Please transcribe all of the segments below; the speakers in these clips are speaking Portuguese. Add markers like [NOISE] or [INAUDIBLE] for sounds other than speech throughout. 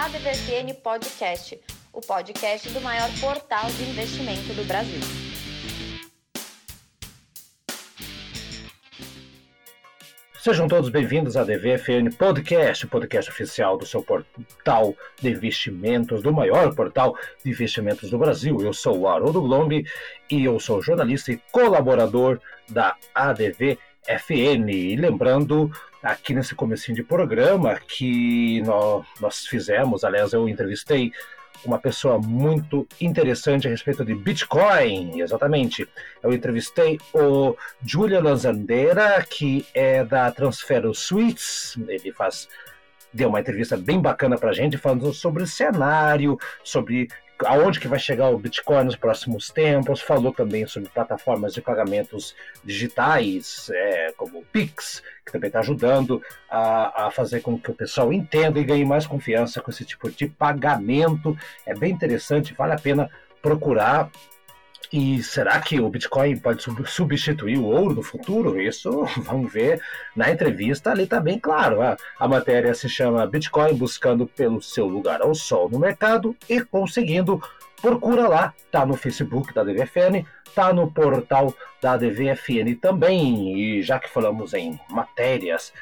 ADVFN Podcast, o podcast do maior portal de investimento do Brasil. Sejam todos bem-vindos à DVFN Podcast, o podcast oficial do seu portal de investimentos, do maior portal de investimentos do Brasil. Eu sou o Haroldo Glombi e eu sou jornalista e colaborador da ADVFN. E lembrando, aqui nesse comecinho de programa, que nós, nós fizemos, aliás, eu entrevistei uma pessoa muito interessante a respeito de Bitcoin, exatamente. Eu entrevistei o Julian Lanzandeira, que é da Transfero Suites, ele faz deu uma entrevista bem bacana para a gente falando sobre o cenário, sobre aonde que vai chegar o Bitcoin nos próximos tempos, falou também sobre plataformas de pagamentos digitais, é, como o Pix, que também está ajudando a, a, fazer com que o pessoal entenda e ganhe mais confiança com esse tipo de pagamento. É bem interessante, vale a pena procurar. E será que o Bitcoin pode substituir o ouro no futuro? Isso [LAUGHS] vamos ver na entrevista, ali está bem claro. A, matéria se chama Bitcoin buscando pelo seu lugar ao sol no mercado e conseguindo. Procura lá, tá no Facebook da DVFN, tá no portal da DVFN também. E já que falamos em matérias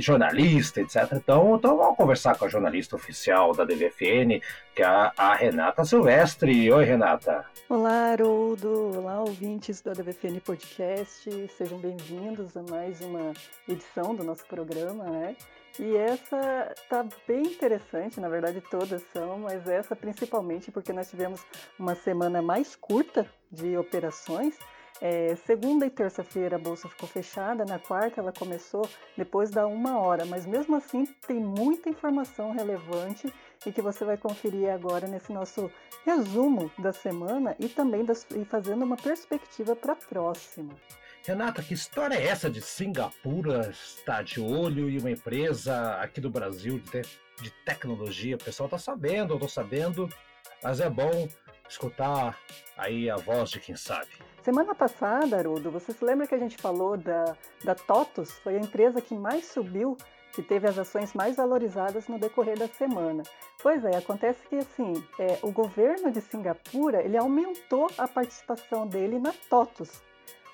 jornalista, etc. Então, então vamos conversar com a jornalista oficial da DVFN, que é a, Renata Silvestre. Oi, Renata. Olá, Haroldo. Olá, ouvintes do DVFN Podcast. Sejam bem-vindos a mais uma edição do nosso programa, né? E essa tá bem interessante, na verdade todas são, mas essa principalmente porque nós tivemos uma semana mais curta de operações é, segunda e terça-feira a bolsa ficou fechada, na quarta ela começou depois da uma hora, mas mesmo assim tem muita informação relevante e que você vai conferir agora nesse nosso resumo da semana e também das, e fazendo uma perspectiva para a próxima. Renata, que história é essa de Singapura estar de olho e uma empresa aqui do Brasil de, de tecnologia? O pessoal está sabendo, eu estou sabendo, mas é bom escutar aí a voz de quem sabe. Semana passada, Haroldo, você se lembra que a gente falou da, da TOTUS? Foi a empresa que mais subiu, que teve as ações mais valorizadas no decorrer da semana. Pois é, acontece que assim, é, o governo de Singapura ele aumentou a participação dele na TOTUS.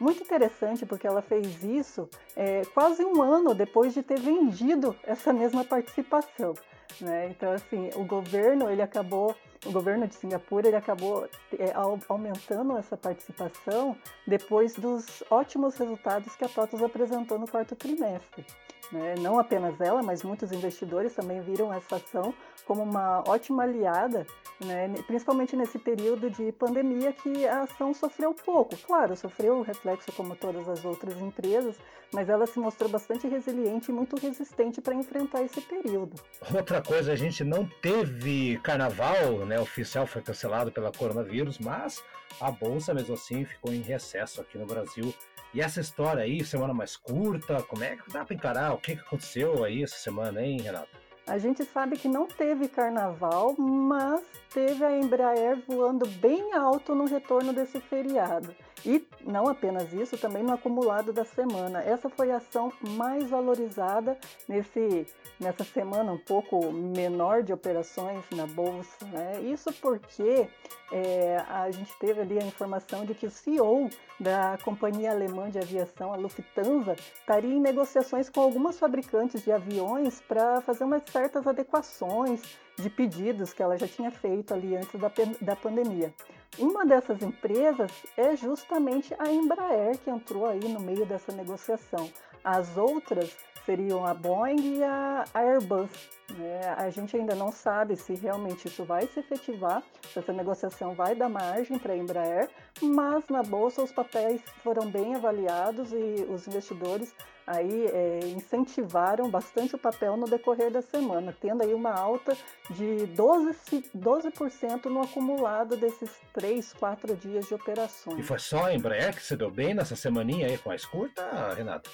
Muito interessante porque ela fez isso é, quase um ano depois de ter vendido essa mesma participação. Né? Então, assim, o governo ele acabou o governo de Singapura ele acabou é, aumentando essa participação depois dos ótimos resultados que a TOTUS apresentou no quarto trimestre. Né? Não apenas ela, mas muitos investidores também viram essa ação como uma ótima aliada, né? principalmente nesse período de pandemia que a ação sofreu pouco. Claro, sofreu reflexo como todas as outras empresas, mas ela se mostrou bastante resiliente e muito resistente para enfrentar esse período. Outra coisa, a gente não teve carnaval, né? oficial foi cancelado pela coronavírus, mas a bolsa mesmo assim ficou em recesso aqui no Brasil e essa história aí, semana mais curta, como é que dá para encarar? O que, que aconteceu aí essa semana, hein, Renato? A gente sabe que não teve carnaval, mas teve a Embraer voando bem alto no retorno desse feriado. E não apenas isso, também no acumulado da semana. Essa foi a ação mais valorizada nesse, nessa semana um pouco menor de operações na bolsa. Né? Isso porque é, a gente teve ali a informação de que o CEO da companhia alemã de aviação, a Lufthansa, estaria em negociações com algumas fabricantes de aviões para fazer umas certas adequações de pedidos que ela já tinha feito ali antes da, da pandemia. Uma dessas empresas é justamente a Embraer, que entrou aí no meio dessa negociação. As outras seriam a Boeing e a Airbus. Né? A gente ainda não sabe se realmente isso vai se efetivar, se essa negociação vai dar margem para a Embraer, mas na bolsa os papéis foram bem avaliados e os investidores aí é, incentivaram bastante o papel no decorrer da semana, tendo aí uma alta de 12%, 12 no acumulado desses 3, 4 dias de operações. E foi só a Embraer que se deu bem nessa semaninha aí com a Renata?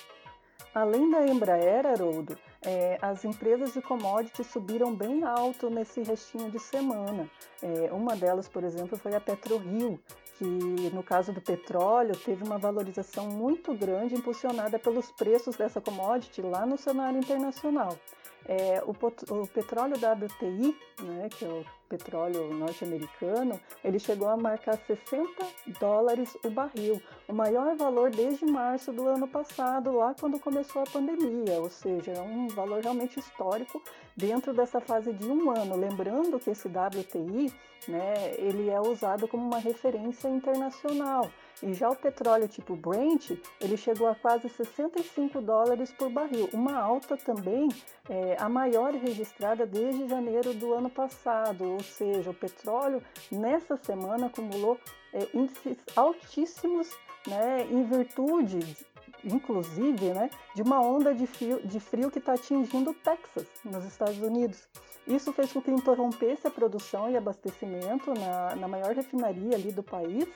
Além da Embraer, Haroldo, é, as empresas de commodities subiram bem alto nesse restinho de semana. É, uma delas, por exemplo, foi a PetroRio, que no caso do petróleo teve uma valorização muito grande impulsionada pelos preços dessa commodity lá no cenário internacional. É, o, o, petróleo WTI, né, que é o petróleo norte-americano, ele chegou a marcar 60 dólares o barril, o maior valor desde março do ano passado, lá quando começou a pandemia, ou seja, é um valor realmente histórico dentro dessa fase de um ano. Lembrando que esse WTI, né, ele é usado como uma referência internacional. E já o petróleo tipo Brent, ele chegou a quase 65 dólares por barril, uma alta também é, a maior registrada desde janeiro do ano passado, ou seja, o petróleo nessa semana acumulou é, índices altíssimos né, em virtude, inclusive, né, de uma onda de frio, de frio que está atingindo o Texas, nos Estados Unidos. Isso fez com que interrompesse a produção e abastecimento na, na maior refinaria ali do país,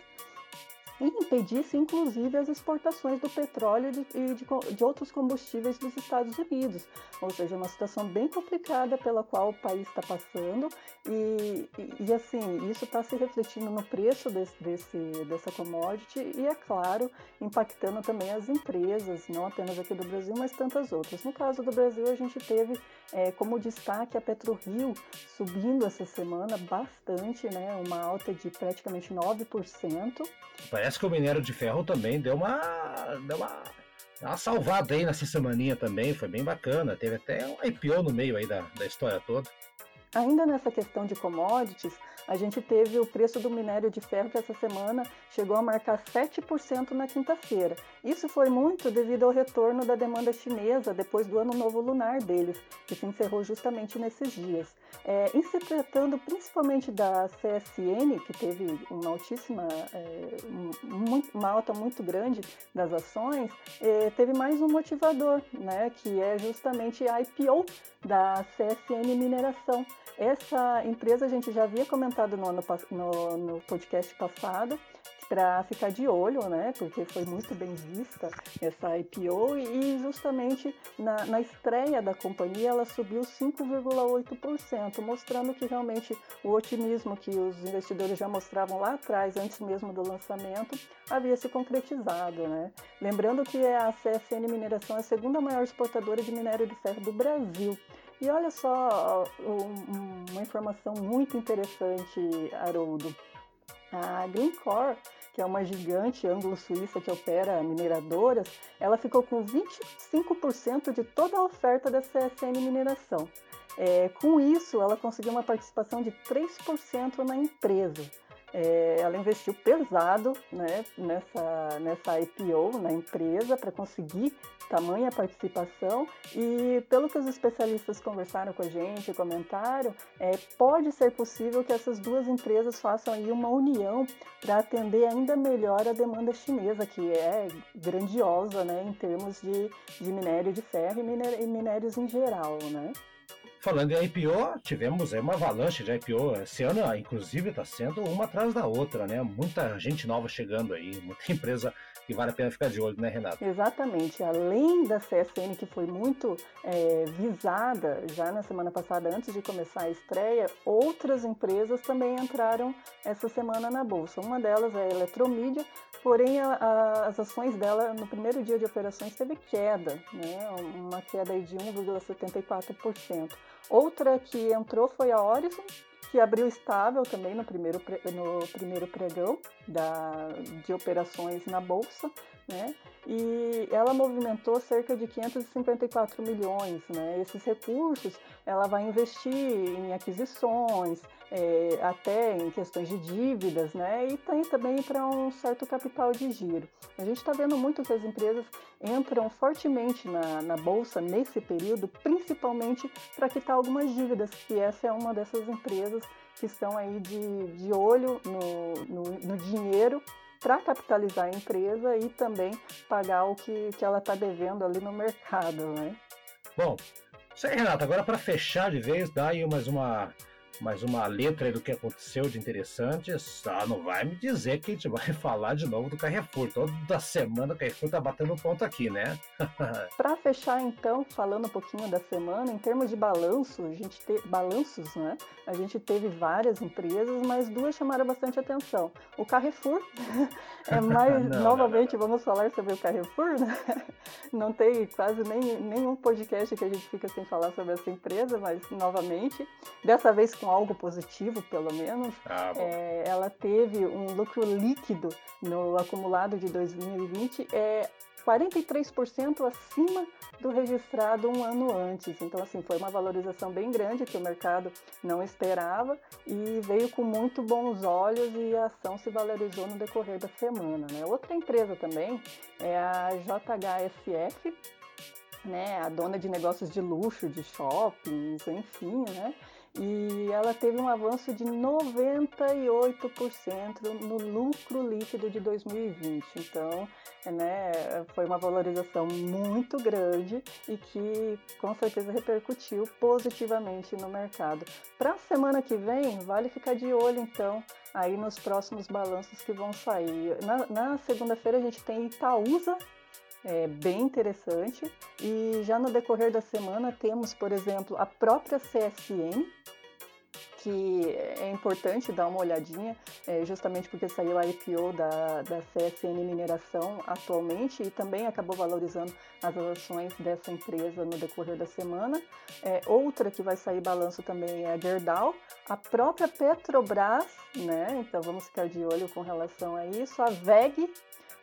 e impedisse inclusive as exportações do petróleo e de, de, outros combustíveis dos Estados Unidos. Ou seja, uma situação bem complicada pela qual o país está passando e, e, e, assim, isso está se refletindo no preço desse, desse, dessa commodity e, é claro, impactando também as empresas, não apenas aqui do Brasil, mas tantas outras. No caso do Brasil, a gente teve é, como destaque a PetroRio subindo essa semana bastante, né, uma alta de praticamente 9%. Parece que o minério de ferro também deu uma, deu uma, uma salvada aí nessa semaninha também, foi bem bacana. Teve até um IPO no meio aí da, da história toda. Ainda nessa questão de commodities, a gente teve o preço do minério de ferro que essa semana chegou a marcar 7% na quinta-feira. Isso foi muito devido ao retorno da demanda chinesa depois do ano novo lunar deles, que se encerrou justamente nesses dias. É, principalmente da CSN, que teve uma altíssima, é, uma alta muito grande das ações, é, teve mais um motivador, né, que é justamente a IPO da CSN Mineração. Essa empresa a gente já havia comentado no, ano, no, no podcast passado, para ficar de olho, né? Porque foi muito bem vista essa IPO e justamente na, na estreia da companhia ela subiu 5,8%, mostrando que realmente o otimismo que os investidores já mostravam lá atrás, antes mesmo do lançamento, havia se concretizado, né? Lembrando que a CSN Mineração é a segunda maior exportadora de minério de ferro do Brasil. E olha só um, uma informação muito interessante, Haroldo. A Greencore, que é uma gigante anglo-suíça que opera mineradoras, ela ficou com 25% de toda a oferta da CSN Mineração. É, com isso, ela conseguiu uma participação de 3% na empresa. É, ela investiu pesado né, nessa, nessa IPO na empresa para conseguir tamanha participação e pelo que os especialistas conversaram com a gente, comentaram, é, pode ser possível que essas duas empresas façam aí uma união para atender ainda melhor a demanda chinesa, que é grandiosa né, em termos de, de minério de ferro e, minérios em geral. Né? Falando em IPO, tivemos uma avalanche de IPO. Esse ano, inclusive, está sendo uma atrás da outra, né? Muita gente nova chegando aí, muita [LAUGHS] empresa que vale a pena ficar de olho, né, Renato? Exatamente. Além da CSN, que foi muito é, visada já na semana passada, antes de começar a estreia, outras empresas também entraram essa semana na Bolsa. Uma delas é a Eletromídia, porém a, a, as ações dela no primeiro dia de operações teve queda, né? uma queda de 1,74%. Outra que entrou foi a Horizon, que abriu estável também no primeiro, no primeiro pregão da, de operações na Bolsa, né? E ela movimentou cerca de 554 milhões, né? Esses recursos ela vai investir em aquisições, é, até em questões de dívidas, né? E tem também para um certo capital de giro. A gente está vendo muito que as empresas entram fortemente na, na bolsa nesse período, principalmente para quitar algumas dívidas, que essa é uma dessas empresas que estão aí de, de olho no, no, no dinheiro para capitalizar a empresa e também pagar o que, que ela está devendo ali no mercado, né? Bom, isso aí, Renato. Agora para fechar de vez, dá aí mais uma mais uma letra do que aconteceu de interessante. Só não vai me dizer que a gente vai [LAUGHS] falar de novo do Carrefour. Toda semana o Carrefour tá batendo ponto aqui, né? [LAUGHS] Para fechar, então, falando um pouquinho da semana, em termos de balanço, a gente te... balanços, né? A gente teve várias empresas, mas duas chamaram bastante atenção. O Carrefour, [LAUGHS] é mais não, novamente não, não, vamos falar sobre o Carrefour, né? Não tem quase nem, nenhum podcast que a gente fica sem falar sobre essa empresa, mas novamente, dessa vez com algo positivo, pelo menos. Ah, é, ela teve um lucro líquido no acumulado de 2020 é 43% acima do registrado um ano antes. Então, assim, foi uma valorização bem grande que o mercado não esperava e veio com muito bons olhos e a ação se valorizou no decorrer da semana. Né? Outra empresa também é a JHSF, né, a dona de negócios de luxo, de shoppings, enfim, né? Ela teve um avanço de 98% no lucro líquido de 2020. Então, né, foi uma valorização muito grande e que com certeza repercutiu positivamente no mercado. Para a semana que vem, vale ficar de olho então aí nos próximos balanços que vão sair. Na, na segunda-feira a gente tem Itaúsa é, bem interessante. E já no decorrer da semana temos, por exemplo, a própria CSN, que é importante dar uma olhadinha, é, justamente porque saiu a IPO da, da CSN Mineração atualmente e também acabou valorizando as ações dessa empresa no decorrer da semana. É, outra que vai sair balanço também é a Gerdau, a própria Petrobras, né? Então vamos ficar de olho com relação a isso, a VEG,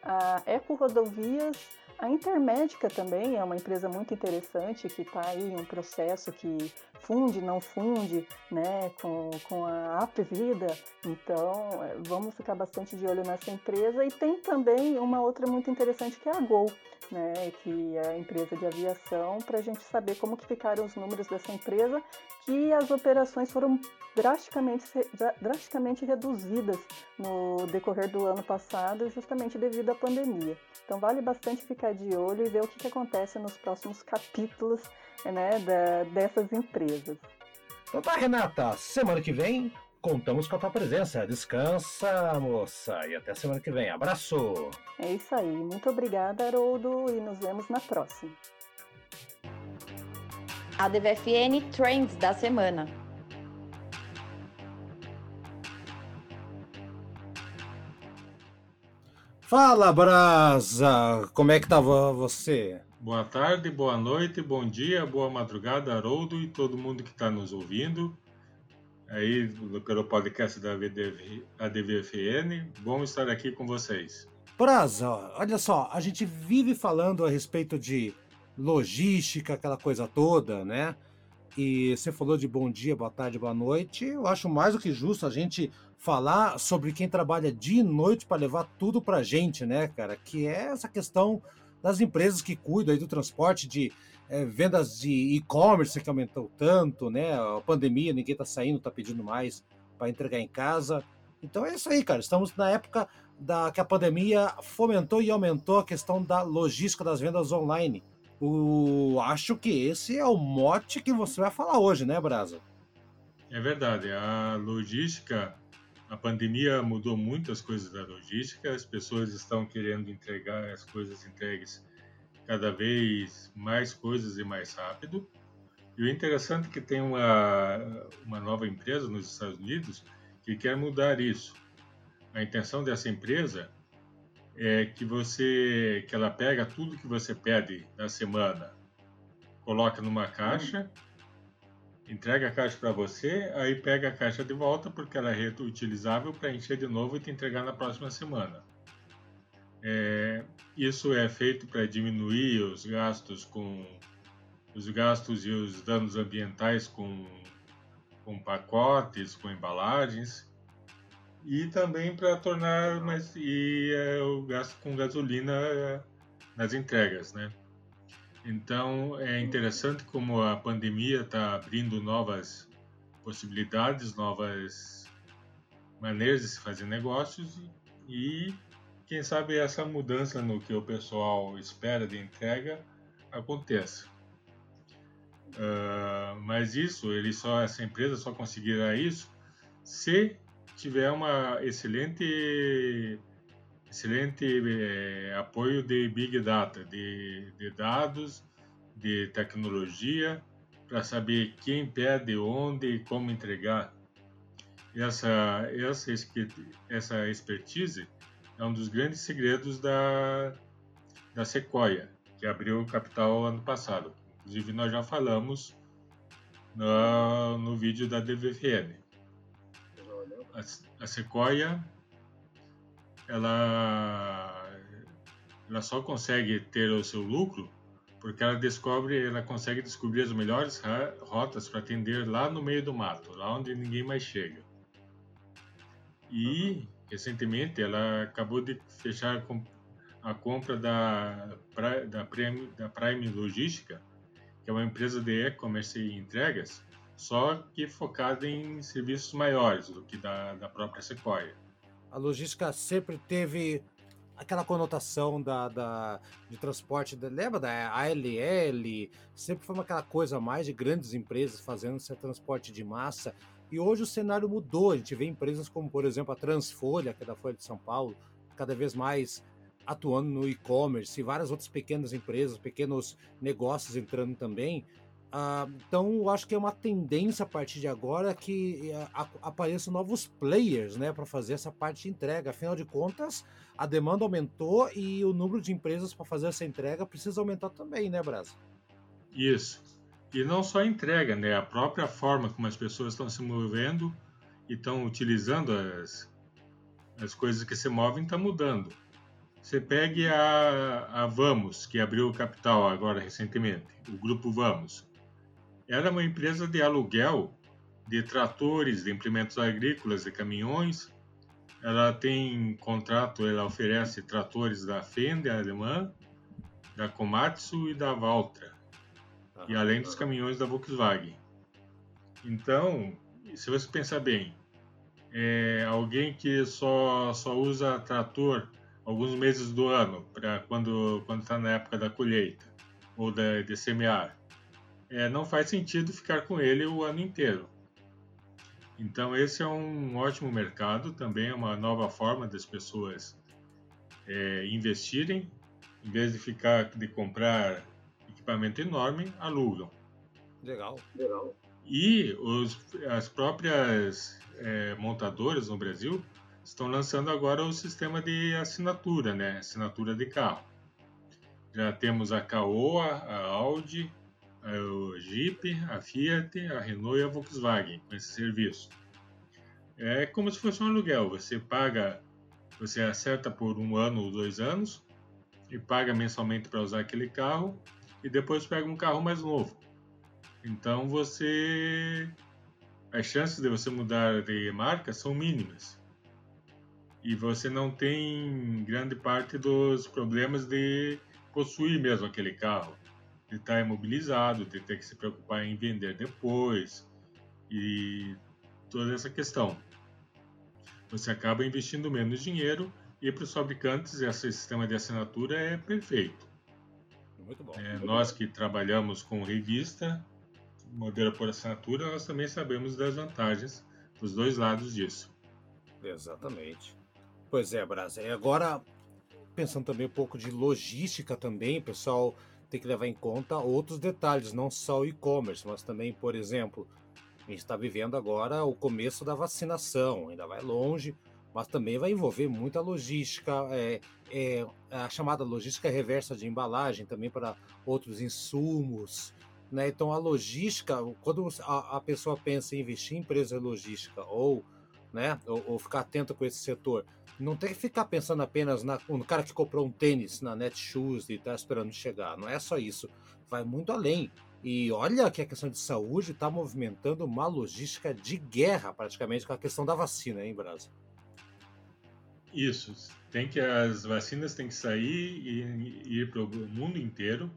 a Eco Rodovias, a Intermédica também é uma empresa muito interessante que está aí em um processo que funde, não funde, né, com, com a App Vida. Então, é, vamos ficar bastante de olho nessa empresa. E tem também uma outra muito interessante que é a Gol, né, que é a empresa de aviação, para a gente saber como que ficaram os números dessa empresa, que as operações foram drasticamente, drasticamente reduzidas no decorrer do ano passado, justamente devido à pandemia. Então vale bastante ficar de olho e ver o que, que acontece nos próximos capítulos né, da, dessas empresas. Então tá, Renata, semana que vem contamos com a tua presença. Descansa, moça, e até semana que vem. Abraço! É isso aí. Muito obrigada, Haroldo, e nos vemos na próxima. A DVFN Trends da semana. Fala, Brasa! Como é que tava você? Boa tarde, boa noite, bom dia, boa madrugada, Haroldo e todo mundo que está nos ouvindo aí pelo podcast da ADVFN. Bom estar aqui com vocês. Brasa, olha só, a gente vive falando a respeito de logística, aquela coisa toda, né? E você falou de bom dia, boa tarde, boa noite. Eu acho mais do que justo a gente falar sobre quem trabalha dia e noite para levar tudo para gente, né, cara? Que é essa questão das empresas que cuidam aí do transporte de é, vendas de e-commerce que aumentou tanto, né? A pandemia, ninguém está saindo, está pedindo mais para entregar em casa. Então é isso aí, cara. Estamos na época da que a pandemia fomentou e aumentou a questão da logística das vendas online. O, acho que esse é o mote que você vai falar hoje, né, Brasa? É verdade. A logística a pandemia mudou muitas coisas da logística, as pessoas estão querendo entregar as coisas entregues cada vez mais coisas e mais rápido. E o interessante é que tem uma, uma nova empresa nos Estados Unidos que quer mudar isso. A intenção dessa empresa é que você que ela pega tudo que você pede na semana, coloca numa caixa entrega a caixa para você, aí pega a caixa de volta porque ela é reutilizável para encher de novo e te entregar na próxima semana. É, isso é feito para diminuir os gastos com os gastos e os danos ambientais com, com pacotes, com embalagens e também para tornar mais e é, o gasto com gasolina é, nas entregas, né? Então é interessante como a pandemia está abrindo novas possibilidades, novas maneiras de se fazer negócios e quem sabe essa mudança no que o pessoal espera de entrega aconteça. Uh, mas isso, ele só essa empresa só conseguirá isso se tiver uma excelente excelente é, apoio de big data, de, de dados, de tecnologia, para saber quem pede, onde e como entregar. Essa essa essa expertise é um dos grandes segredos da da Sequoia, que abriu o capital ano passado. Inclusive, nós já falamos no, no vídeo da DVFN. A, a Sequoia, ela, ela só consegue ter o seu lucro porque ela descobre, ela consegue descobrir as melhores rotas para atender lá no meio do mato, lá onde ninguém mais chega. E recentemente ela acabou de fechar a compra da, da, Prime, da Prime Logística, que é uma empresa de e-commerce e entregas, só que focada em serviços maiores do que da, da própria Sequoia. A logística sempre teve aquela conotação da, da, de transporte, lembra da ALL? Sempre foi aquela coisa mais de grandes empresas fazendo esse transporte de massa. E hoje o cenário mudou. A gente vê empresas como, por exemplo, a Transfolha, que é da Folha de São Paulo, cada vez mais atuando no e-commerce e várias outras pequenas empresas, pequenos negócios entrando também. Uh, então, eu acho que é uma tendência a partir de agora que uh, apareçam novos players né, para fazer essa parte de entrega. Afinal de contas, a demanda aumentou e o número de empresas para fazer essa entrega precisa aumentar também, né, Brasa? Isso. E não só a entrega, né? A própria forma como as pessoas estão se movendo e estão utilizando as, as coisas que se movem está mudando. Você pegue a, a Vamos, que abriu o capital agora recentemente, o grupo Vamos. Era uma empresa de aluguel de tratores, de implementos agrícolas, de caminhões. Ela tem contrato, ela oferece tratores da Fender alemã, da Komatsu e da Valtra, e além dos caminhões da Volkswagen. Então, se você pensar bem, é alguém que só, só usa trator alguns meses do ano, para quando quando está na época da colheita ou da, de semear, é, não faz sentido ficar com ele o ano inteiro. Então esse é um ótimo mercado, também é uma nova forma das pessoas é, investirem, em vez de ficar de comprar equipamento enorme, alugam. Legal, legal. E os, as próprias é, montadoras no Brasil estão lançando agora o sistema de assinatura, né? Assinatura de carro. Já temos a Caoa, a Audi, o Jeep, a Fiat, a Renault e a Volkswagen com esse serviço. É como se fosse um aluguel. Você paga, você acerta por um ano ou dois anos e paga mensalmente para usar aquele carro e depois pega um carro mais novo. Então você as chances de você mudar de marca são mínimas e você não tem grande parte dos problemas de possuir mesmo aquele carro, de estar imobilizado, de ter que se preocupar em vender depois e toda essa questão. Você acaba investindo menos dinheiro e para os fabricantes esse sistema de assinatura é perfeito. Muito bom. É, nós que trabalhamos com revista, modelo por assinatura, nós também sabemos das vantagens dos dois lados disso. Exatamente. Pois é, Brasa. E agora, pensando também um pouco de logística também, pessoal tem que levar em conta outros detalhes, não só o e-commerce, mas também, por exemplo, a gente está vivendo agora o começo da vacinação, ainda vai longe, mas também vai envolver muita logística, é, é, a chamada logística reversa de embalagem, também para outros insumos. Né? Então, a logística, quando a, a pessoa pensa em investir em empresa logística ou, né, ou, ou ficar atento com esse setor, não tem que ficar pensando apenas na, no cara que comprou um tênis na Netshoes e está esperando chegar. Não é só isso. Vai muito além. E olha que a questão de saúde está movimentando uma logística de guerra, praticamente, com a questão da vacina, hein, Brasil? Isso. Tem que as vacinas têm que sair e ir para o mundo inteiro.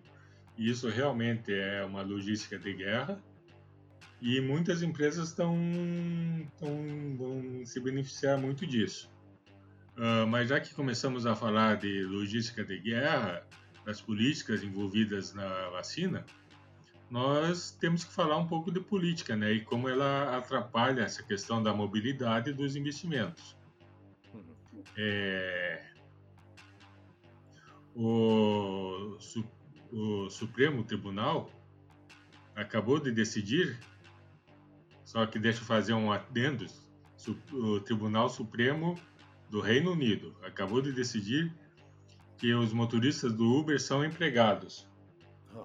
E isso realmente é uma logística de guerra. E muitas empresas estão vão se beneficiar muito disso. Uh, mas já que começamos a falar de logística de guerra, das políticas envolvidas na vacina, nós temos que falar um pouco de política, né? E como ela atrapalha essa questão da mobilidade dos investimentos. Uhum. É... O, o Supremo Tribunal acabou de decidir, só que deixa eu fazer um adendo, o Tribunal Supremo do Reino Unido acabou de decidir que os motoristas do Uber são empregados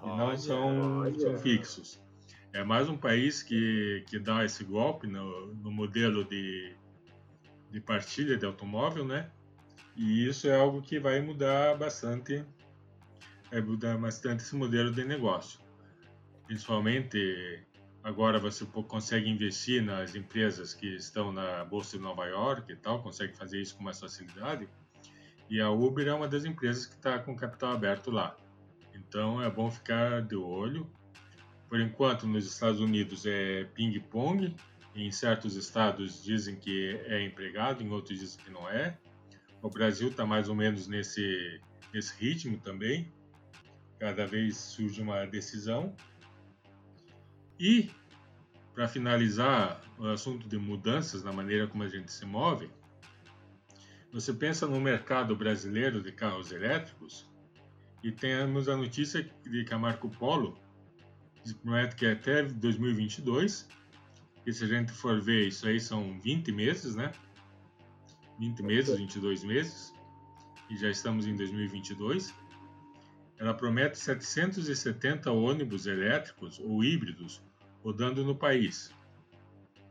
e não são, são fixos. É mais um país que, que dá esse golpe no, no modelo de, de partilha de automóvel, né? E isso é algo que vai mudar bastante, vai mudar bastante esse modelo de negócio. Principalmente agora você consegue investir nas empresas que estão na bolsa de Nova York e tal, consegue fazer isso com mais facilidade. E a Uber é uma das empresas que está com capital aberto lá. Então é bom ficar de olho. Por enquanto, nos Estados Unidos é ping-pong. Em certos estados dizem que é empregado, em outros dizem que não é. O Brasil está mais ou menos nesse, nesse ritmo também. Cada vez surge uma decisão. E, para finalizar o assunto de mudanças na maneira como a gente se move, você pensa no mercado brasileiro de carros elétricos e temos a notícia de que a Marco Polo promete que até 2022, e se a gente for ver, isso aí são 20 meses, né? 20 meses, 22 meses, e já estamos em 2022. Ela promete 770 ônibus elétricos ou híbridos rodando no país.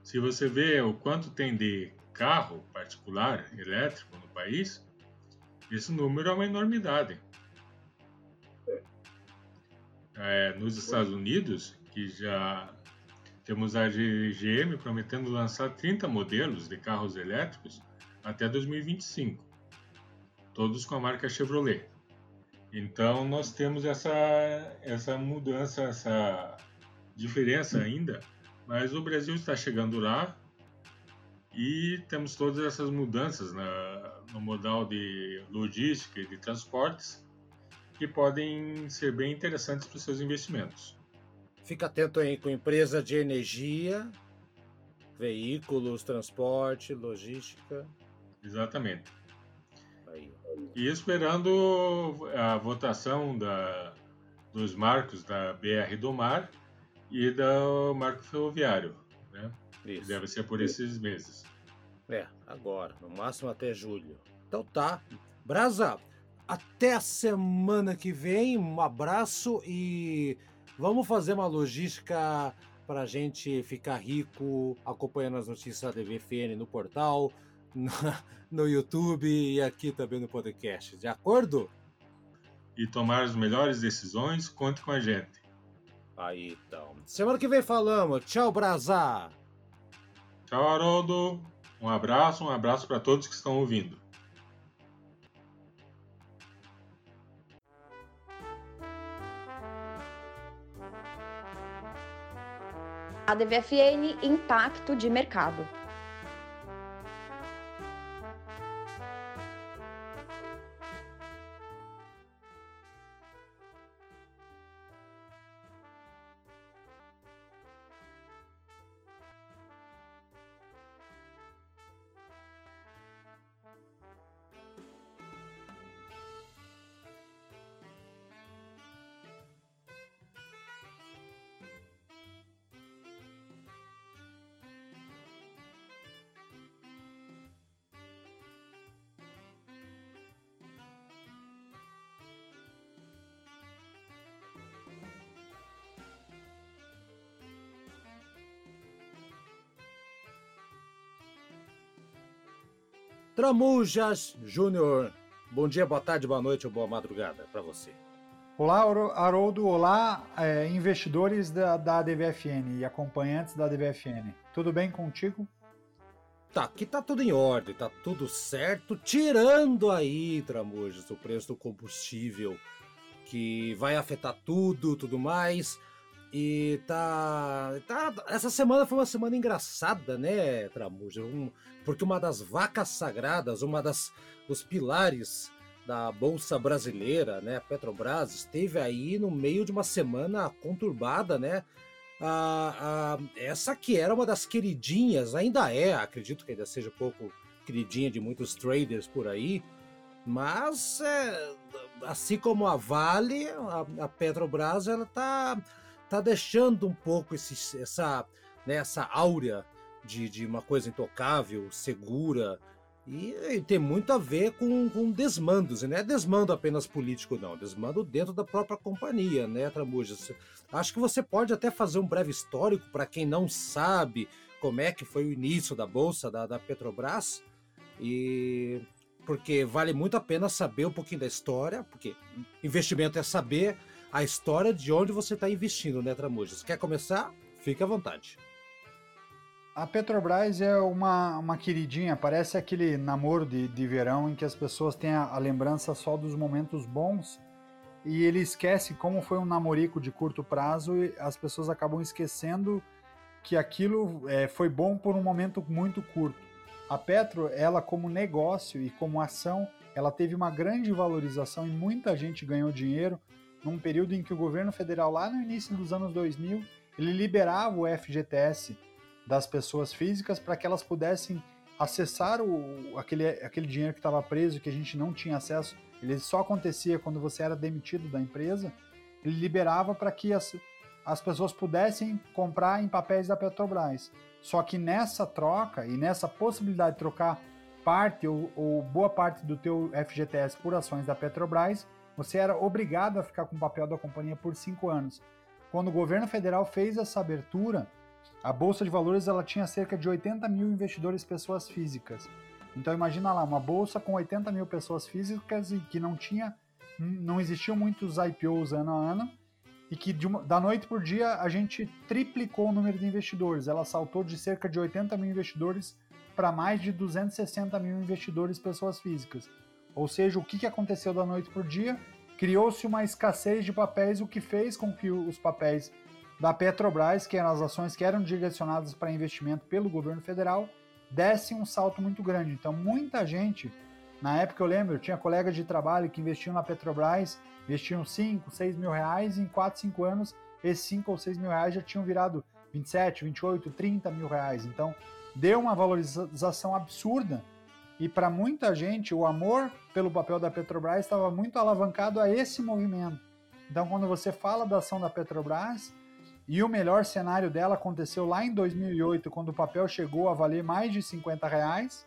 Se você vê o quanto tem de carro particular elétrico no país, esse número é uma enormidade. É, nos Estados Unidos, que já temos a GM prometendo lançar 30 modelos de carros elétricos até 2025, todos com a marca Chevrolet. Então nós temos essa essa mudança, essa diferença ainda, mas o Brasil está chegando lá e temos todas essas mudanças na, no modal de logística e de transportes que podem ser bem interessantes para os seus investimentos. Fica atento aí com empresa de energia, veículos, transporte, logística. Exatamente. Aí. E esperando a votação da, dos marcos da BR do Mar e do marco ferroviário. Né? Isso. Deve ser por esses meses. É, agora, no máximo até julho. Então tá. Brasa, até a semana que vem. Um abraço e vamos fazer uma logística para a gente ficar rico acompanhando as notícias da TVFN no portal, [LAUGHS] no, no YouTube e aqui também no podcast. De acordo? E tomar as melhores decisões, conte com a gente. Aí então. Semana que vem falamos. Tchau, Brasa. Tchau, Haroldo. Um abraço, um abraço para todos que estão ouvindo. A DVFN Impacto de Mercado. Tramujas Júnior. Bom dia, boa tarde, boa noite ou boa madrugada para você. Olá, Haroldo. Olá, é, investidores da, da DVFN e acompanhantes da DVFN. Tudo bem contigo? Tá, aqui tá tudo em ordem, tá tudo certo, tirando aí, Tramujas, o preço do combustível, que vai afetar tudo, tudo mais. E tá, tá. Essa semana foi uma semana engraçada, né, Tramuja? Um, porque uma das vacas sagradas, uma das dos pilares da Bolsa Brasileira, né, a Petrobras, esteve aí no meio de uma semana conturbada, né? A, a, essa que era uma das queridinhas, ainda é, acredito que ainda seja pouco queridinha de muitos traders por aí, mas é, assim como a Vale, a, a, Petrobras ela tá, tá deixando um pouco esse, essa, né, essa áurea de, de uma coisa intocável, segura, e, e, tem muito a ver com, com desmandos, e não é desmando apenas político, não, desmando dentro da própria companhia, né, Tramujas? Acho que você pode até fazer um breve histórico para quem não sabe como é que foi o início da Bolsa da, da Petrobras, e porque vale muito a pena saber um pouquinho da história, porque investimento é saber a história de onde você está investindo, né, Tramujas? Quer começar? Fique à vontade. A Petrobras é uma, uma queridinha, parece aquele namoro de, de verão em que as pessoas têm a, a lembrança só dos momentos bons e ele esquece como foi um namorico de curto prazo e as pessoas acabam esquecendo que aquilo é, foi bom por um momento muito curto. A Petro, ela como negócio e como ação, ela teve uma grande valorização e muita gente ganhou dinheiro num período em que o governo federal, lá no início dos anos 2000, ele liberava o FGTS das pessoas físicas para que elas pudessem acessar o, aquele, aquele dinheiro que estava preso, que a gente não tinha acesso, ele só acontecia quando você era demitido da empresa, ele liberava para que as, as pessoas pudessem comprar em papéis da Petrobras. Só que nessa troca e nessa possibilidade de trocar parte ou, ou boa parte do teu FGTS por ações da Petrobras, você era obrigado a ficar com o papel da companhia por cinco anos. Quando o governo federal fez essa abertura, a bolsa de valores ela tinha cerca de 80 mil investidores pessoas físicas. Então imagina lá uma bolsa com 80 mil pessoas físicas e que não tinha, não existiam muitos IPOs ano a ano e que uma, da noite por dia a gente triplicou o número de investidores. Ela saltou de cerca de 80 mil investidores para mais de 260 mil investidores pessoas físicas. Ou seja, o que aconteceu da noite por dia? Criou-se uma escassez de papéis, o que fez com que os papéis da Petrobras, que eram as ações que eram direcionadas para investimento pelo governo federal, desse um salto muito grande. Então, muita gente, na época eu lembro, eu tinha colegas de trabalho que investiam na Petrobras, investiam 5, 6 mil reais, e em 4, 5 anos, esses 5 ou 6 mil reais já tinham virado 27, 28, 30 mil reais. Então, deu uma valorização absurda. E para muita gente, o amor pelo papel da Petrobras estava muito alavancado a esse movimento. Então, quando você fala da ação da Petrobras, e o melhor cenário dela aconteceu lá em 2008, quando o papel chegou a valer mais de 50 reais.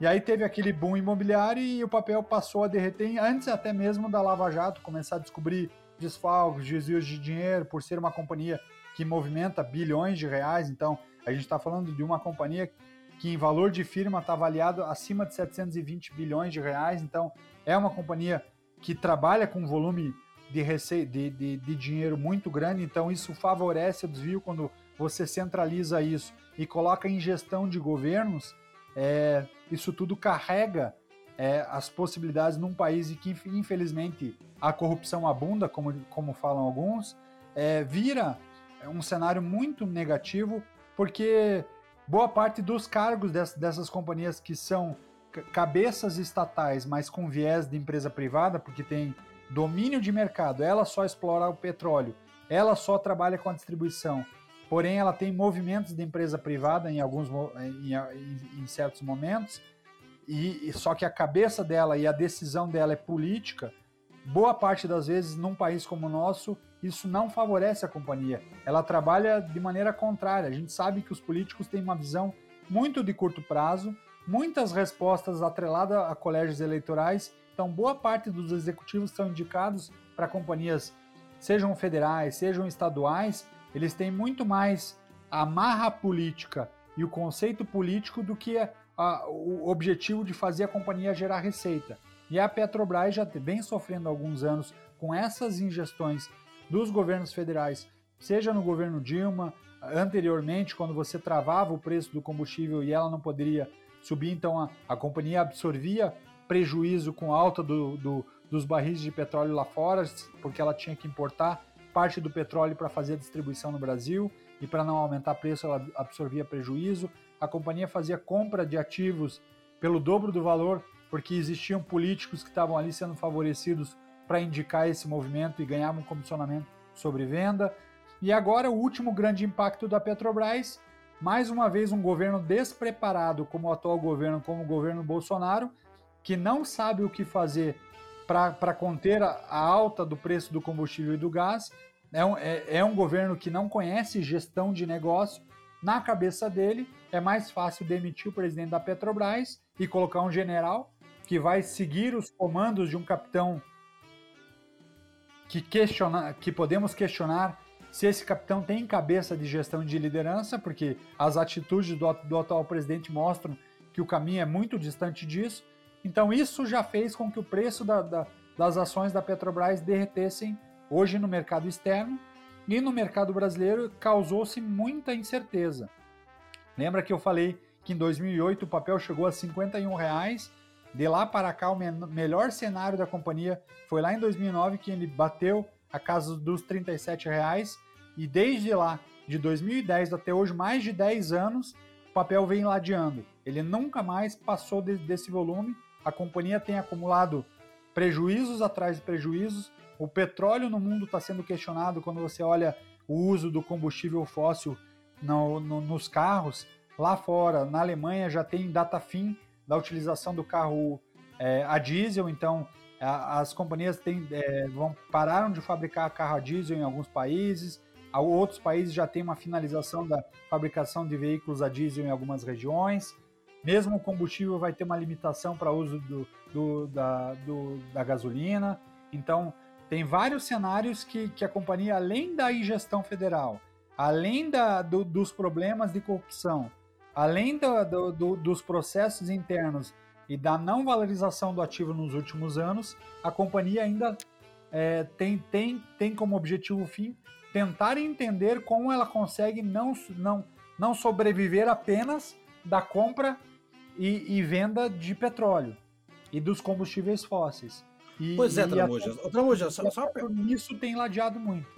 E aí teve aquele boom imobiliário e o papel passou a derreter antes até mesmo da Lava Jato começar a descobrir desfalques, desvios de dinheiro, por ser uma companhia que movimenta bilhões de reais. Então, a gente está falando de uma companhia que em valor de firma está avaliado acima de 720 bilhões de reais. Então, é uma companhia que trabalha com volume de, rece... de, de, de dinheiro muito grande, então isso favorece o desvio quando você centraliza isso e coloca em gestão de governos, é, isso tudo carrega é, as possibilidades num país em que, infelizmente, a corrupção abunda, como, como falam alguns, é, vira um cenário muito negativo, porque boa parte dos cargos dessas, dessas companhias que são cabeças estatais, mas com viés de empresa privada, porque tem domínio de mercado, ela só explora o petróleo, ela só trabalha com a distribuição, porém ela tem movimentos de empresa privada em alguns em, em, em certos momentos, e, só que a cabeça dela e a decisão dela é política, boa parte das vezes num país como o nosso, isso não favorece a companhia. Ela trabalha de maneira contrária. A gente sabe que os políticos têm uma visão muito de curto prazo, muitas respostas atreladas a colégios eleitorais então, boa parte dos executivos são indicados para companhias, sejam federais, sejam estaduais, eles têm muito mais a marra política e o conceito político do que a, a, o objetivo de fazer a companhia gerar receita. E a Petrobras já vem sofrendo há alguns anos com essas ingestões dos governos federais, seja no governo Dilma, anteriormente, quando você travava o preço do combustível e ela não poderia subir, então a, a companhia absorvia prejuízo com alta do, do, dos barris de petróleo lá fora, porque ela tinha que importar parte do petróleo para fazer a distribuição no Brasil e para não aumentar preço ela absorvia prejuízo. A companhia fazia compra de ativos pelo dobro do valor porque existiam políticos que estavam ali sendo favorecidos para indicar esse movimento e ganhavam comissionamento sobre venda. E agora o último grande impacto da Petrobras, mais uma vez um governo despreparado como o atual governo, como o governo Bolsonaro, que não sabe o que fazer para conter a, a, alta do preço do combustível e do gás. É um, é, é um governo que não conhece gestão de negócio. Na cabeça dele, é mais fácil demitir o presidente da Petrobras e colocar um general que vai seguir os comandos de um capitão que, questiona, que podemos questionar se esse capitão tem cabeça de gestão de liderança, porque as atitudes do, do atual presidente mostram que o caminho é muito distante disso. Então, isso já fez com que o preço da, da, das ações da Petrobras derretessem hoje no mercado externo e no mercado brasileiro causou-se muita incerteza. Lembra que eu falei que em 2008 o papel chegou a 51 reais de lá para cá, o melhor cenário da companhia foi lá em 2009, que ele bateu a casa dos 37 reais. E desde lá, de 2010 até hoje, mais de 10 anos, o papel vem ladeando. Ele nunca mais passou de, desse volume. A companhia tem acumulado prejuízos atrás de prejuízos. O petróleo no mundo está sendo questionado quando você olha o uso do combustível fóssil no, no, nos carros. Lá fora, na Alemanha, já tem data fim da utilização do carro é, a diesel, então a, as companhias têm, é, vão, pararam de fabricar carro a diesel em alguns países, outros países já têm uma finalização da fabricação de veículos a diesel em algumas regiões. Mesmo o combustível vai ter uma limitação para uso do, do, da, do, da gasolina. Então, tem vários cenários que, que a companhia, além da ingestão federal, além da, do, dos problemas de corrupção, além do, do, do, dos processos internos e da não valorização do ativo nos últimos anos, a companhia ainda é, tem, tem, tem como objetivo fim tentar entender como ela consegue não, não, não sobreviver apenas da compra e, e venda de petróleo e dos combustíveis fósseis. E, pois é, Tramuja. A, Tramuja, só, só Isso tem ladeado muito.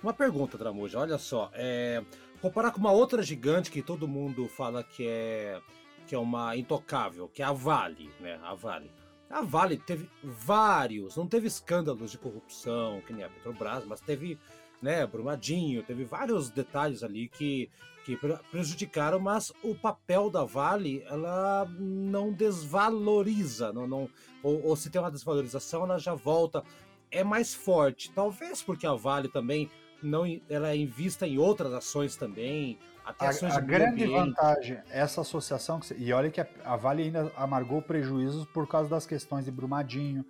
Uma pergunta, Tramuja. Olha só, é, comparar com uma outra gigante que todo mundo fala que é que é uma intocável, que é a Vale, né? A Vale. A Vale teve vários, não teve escândalos de corrupção, que nem a Petrobras, mas teve, né, Brumadinho, teve vários detalhes ali que, que prejudicaram, mas o papel da Vale, ela não desvaloriza, não, não ou, ou se tem uma desvalorização, ela já volta, é mais forte. Talvez porque a Vale também não, ela é invista em outras ações também. Até a, ações a grande ambiente. vantagem, essa associação, e olha que a Vale ainda amargou prejuízos por causa das questões de Brumadinho,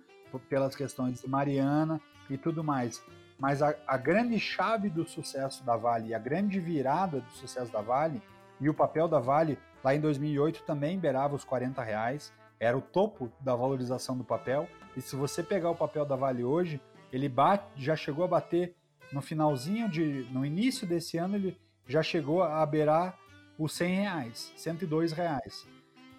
pelas questões de Mariana e tudo mais. Mas a, a grande chave do sucesso da Vale, a grande virada do sucesso da Vale, e o papel da Vale lá em 2008 também beirava os 40 reais, era o topo da valorização do papel. E se você pegar o papel da Vale hoje, ele bate, já chegou a bater no finalzinho de, no início desse ano, ele já chegou a beirar os 100 reais, 102 reais.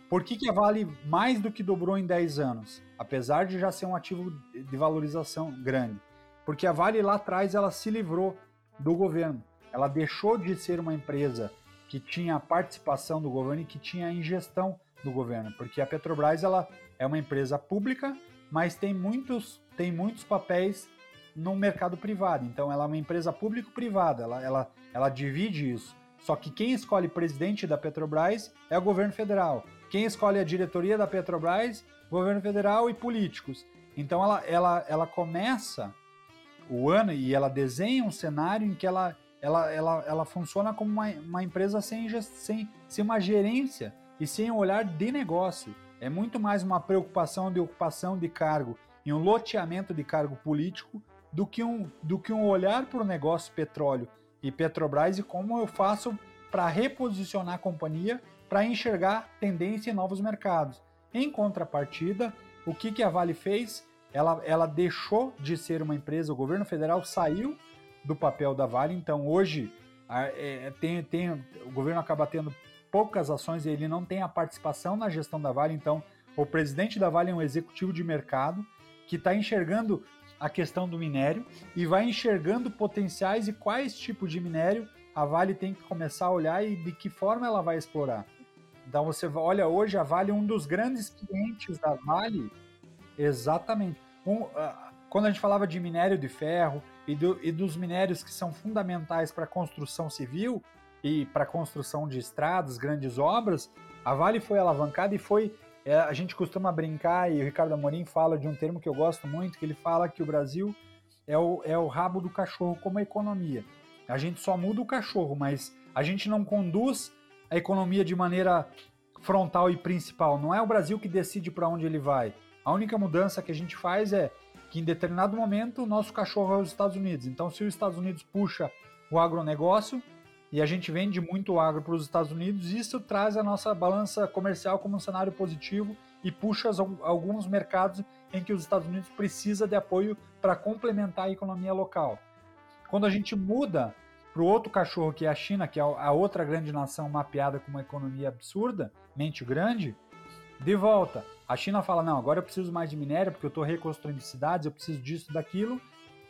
Por que, que a Vale mais do que dobrou em 10 anos? Apesar de já ser um ativo de valorização grande. Porque a Vale lá atrás ela se livrou do governo. Ela deixou de ser uma empresa que tinha participação do governo e que tinha ingestão do governo. Porque a Petrobras ela é uma empresa pública, mas tem muitos, tem muitos papéis no mercado privado. Então ela é uma empresa público-privada, ela, ela, ela divide isso. Só que quem escolhe presidente da Petrobras é o governo federal. Quem escolhe a diretoria da Petrobras, governo federal e políticos. Então ela, ela, ela começa o ano e ela desenha um cenário em que ela, ela, ela, ela funciona como uma, uma empresa sem, sem, sem uma gerência e sem um olhar de negócio. É muito mais uma preocupação de ocupação de cargo e um loteamento de cargo político do que um, do que um olhar para o negócio petróleo e Petrobras e como eu faço para reposicionar a companhia para enxergar tendência em novos mercados. Em contrapartida, o que, que a Vale fez? Ela, ela deixou de ser uma empresa, o governo federal saiu do papel da Vale, então hoje é, tem, tem, o governo acaba tendo poucas ações e ele não tem a participação na gestão da Vale, então o presidente da Vale é um executivo de mercado que está enxergando a questão do minério e vai enxergando potenciais e quais tipos de minério a Vale tem que começar a olhar e de que forma ela vai explorar. Então você olha hoje a Vale, um dos grandes clientes da Vale, exatamente. Um, uh, quando a gente falava de minério de ferro e, do, e dos minérios que são fundamentais para construção civil e para construção de estradas, grandes obras, a Vale foi alavancada e foi. É, a gente costuma brincar, e o Ricardo Amorim fala de um termo que eu gosto muito, que ele fala que o Brasil é o, é o rabo do cachorro como economia. A gente só muda o cachorro, mas a gente não conduz a economia de maneira frontal e principal. Não é o Brasil que decide para onde ele vai. A única mudança que a gente faz é que em determinado momento o nosso cachorro é os Estados Unidos. Então, se os Estados Unidos puxa o agronegócio e a gente vende muito agro para os Estados Unidos, isso traz a nossa balança comercial como um cenário positivo e puxa alguns mercados em que os Estados Unidos precisa de apoio para complementar a economia local. Quando a gente muda para o outro cachorro, que é a China, que é a outra grande nação mapeada com uma economia absurda, mente grande, de volta. A China fala: não, agora eu preciso mais de minério porque eu estou reconstruindo cidades, eu preciso disso, daquilo.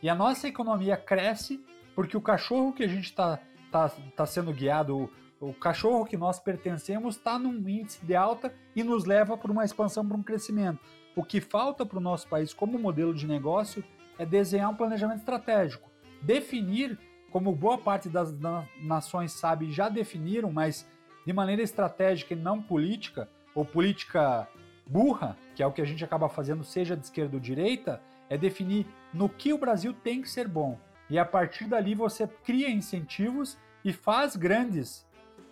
E a nossa economia cresce porque o cachorro que a gente está tá, tá sendo guiado, o, o cachorro que nós pertencemos, está num índice de alta e nos leva para uma expansão, para um crescimento. O que falta para o nosso país como modelo de negócio é desenhar um planejamento estratégico, definir como boa parte das nações sabe, já definiram, mas de maneira estratégica e não política, ou política burra, que é o que a gente acaba fazendo, seja de esquerda ou direita, é definir no que o Brasil tem que ser bom. E a partir dali você cria incentivos e faz grandes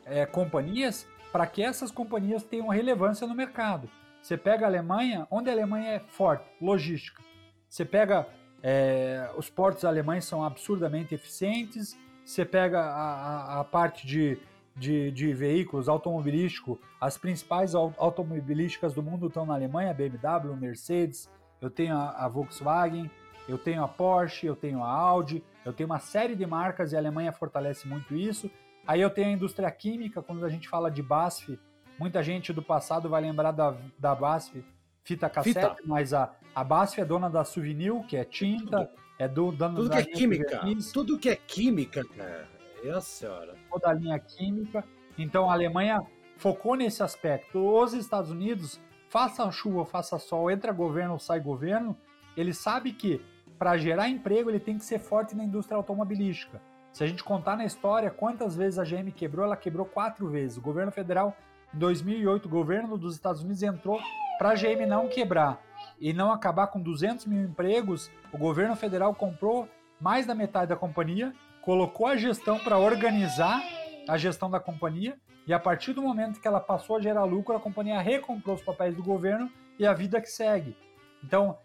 é, companhias para que essas companhias tenham relevância no mercado. Você pega a Alemanha, onde a Alemanha é forte, logística. Você pega é, os portos alemães são absurdamente eficientes. Você pega a, a, a parte de, de, de, veículos automobilístico, as principais automobilísticas do mundo estão na Alemanha, BMW, Mercedes, eu tenho a, a, Volkswagen, eu tenho a Porsche, eu tenho a Audi, eu tenho uma série de marcas e a Alemanha fortalece muito isso. Aí eu tenho a indústria química, quando a gente fala de BASF, muita gente do passado vai lembrar da, da BASF fita cassete, fita. mas a, a BASF é dona da Souvenir, que é tinta, tudo, é do, dona tudo da que é química, tudo que é química, cara. Essa senhora. Toda a linha química. Então a Alemanha focou nesse aspecto. Os Estados Unidos, faça chuva, faça sol, entra governo ou sai governo, ele sabe que para gerar emprego ele tem que ser forte na indústria automobilística. Se a gente contar na história quantas vezes a GM quebrou, ela quebrou quatro vezes. O governo federal, em 2008, o governo dos Estados Unidos entrou para a GM não quebrar e não acabar com 200 mil empregos, o governo federal comprou mais da metade da companhia, colocou a gestão para organizar a gestão da companhia e a partir do momento que ela passou a gerar lucro, a companhia recomprou os papéis do governo e a vida que segue. Então,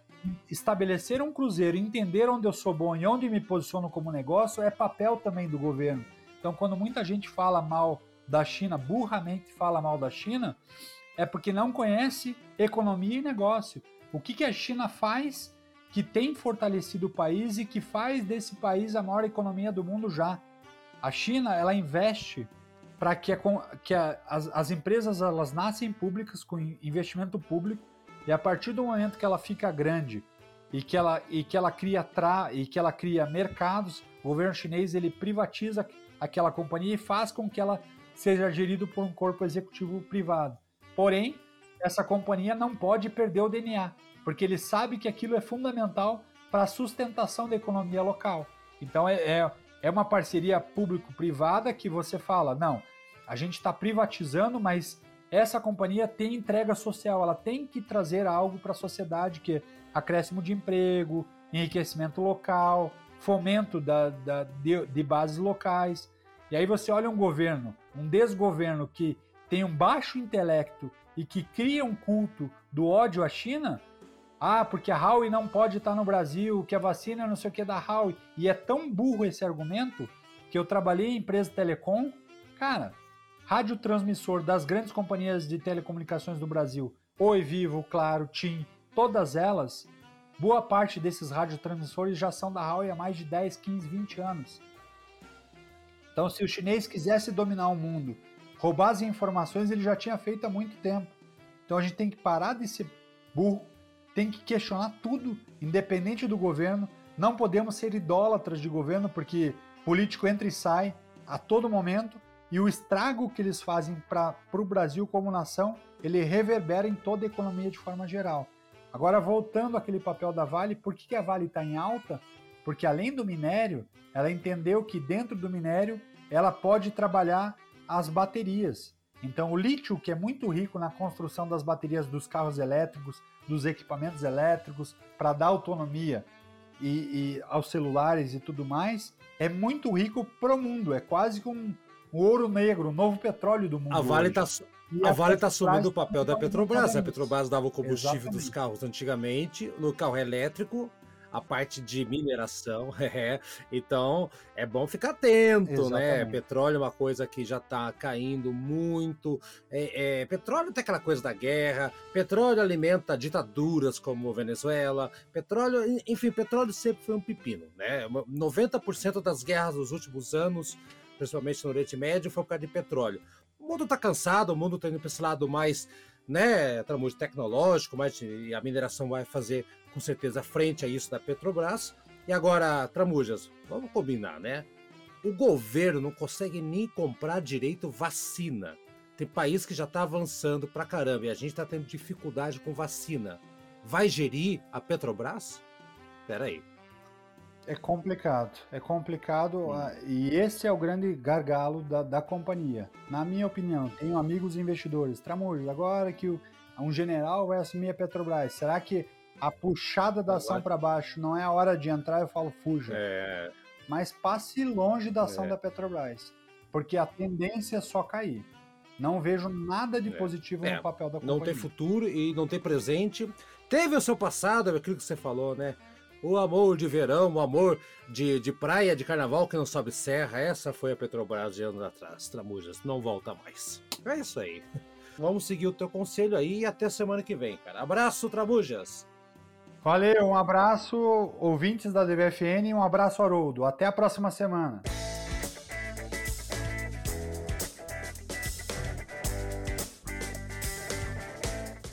estabelecer um cruzeiro, entender onde eu sou bom e onde me posiciono como negócio é papel também do governo. Então, quando muita gente fala mal da China, burramente fala mal da China, é porque não conhece economia e negócio. O que, que a China faz que tem fortalecido o país e que faz desse país a maior economia do mundo já? A China ela investe para que, a, que a, as, as empresas elas nascem públicas com investimento público e a partir do momento que ela fica grande e que ela, e que ela cria tra, e que ela cria mercados, o governo chinês ele privatiza aquela companhia e faz com que ela seja gerido por um corpo executivo privado. Porém, essa companhia não pode perder o DNA, porque ele sabe que aquilo é fundamental para a sustentação da economia local. Então é, é, é uma parceria público-privada que você fala, não, a gente está privatizando, mas essa companhia tem entrega social, ela tem que trazer algo para a sociedade, que é acréscimo de emprego, enriquecimento local, fomento da, da de, de bases locais. E aí você olha um governo, um desgoverno que tem um baixo intelecto e que cria um culto do ódio à China, ah, porque a Huawei não pode estar no Brasil, que a vacina é não sei o que da Huawei, e é tão burro esse argumento que eu trabalhei em empresa telecom, cara, radiotransmissor das grandes companhias de telecomunicações do Brasil, Oi Vivo, Claro, TIM, todas elas, boa parte desses radiotransmissores já são da Huawei há mais de 10, 15, 20 anos. Então, se o chinês quisesse dominar o mundo Roubar as informações ele já tinha feito há muito tempo. Então a gente tem que parar de ser burro, tem que questionar tudo, independente do governo. Não podemos ser idólatras de governo, porque político entra e sai a todo momento. E o estrago que eles fazem para o Brasil como nação, ele reverbera em toda a economia de forma geral. Agora, voltando àquele papel da Vale, por que, que a Vale está em alta? Porque além do minério, ela entendeu que dentro do minério ela pode trabalhar as baterias. Então, o lítio, que é muito rico na construção das baterias dos carros elétricos, dos equipamentos elétricos, para dar autonomia e, e, aos celulares e tudo mais, é muito rico para o mundo. É quase como um, o ouro negro, o novo petróleo do mundo. A Vale está a, a Vale está assumindo o papel da Petrobras. A Petrobras dava o combustível Exatamente. dos carros antigamente, no carro elétrico, a parte de mineração. [LAUGHS] É. Então, é bom ficar atento, né? Exatamente. né? Petróleo é uma coisa que já está caindo muito. É, é, petróleo tem aquela coisa da guerra. Petróleo alimenta ditaduras como Venezuela. Petróleo, enfim, petróleo sempre foi um pepino, né? 90% das guerras dos últimos anos principalmente no Oriente Médio, foi por causa de petróleo. O mundo está cansado, o mundo está indo para esse lado mais, né, tramujo tecnológico, mas a mineração vai fazer com certeza frente a isso da Petrobras. E agora, Tramujas, vamos combinar, né? O governo não consegue nem comprar direito vacina. Tem país que já está avançando pra caramba e a gente está tendo dificuldade com vacina. Vai gerir a Petrobras? Peraí. aí. É complicado, é complicado hum. e esse é o grande gargalo da, da companhia. Na minha opinião, tenho amigos investidores. Tramujas, agora que o, um general vai assumir a Petrobras, será que a puxada da ação para baixo não é a hora de entrar? Eu falo, fuja. É... Mas passe longe da ação é... da Petrobras, porque a tendência é só cair. Não vejo nada de é. positivo no é. papel da companhia. Não tem futuro e não tem presente. Teve o seu passado, aquilo que você falou, né? O amor de verão, o amor de, de praia, de carnaval que não sobe serra. Essa foi a Petrobras de anos atrás. Tramujas, não volta mais. É isso aí. [LAUGHS] Vamos seguir o teu conselho aí e até semana que vem, cara. Abraço, Tramujas! Valeu, um abraço, ouvintes da DVFN, e um abraço, Haroldo. Até a próxima semana.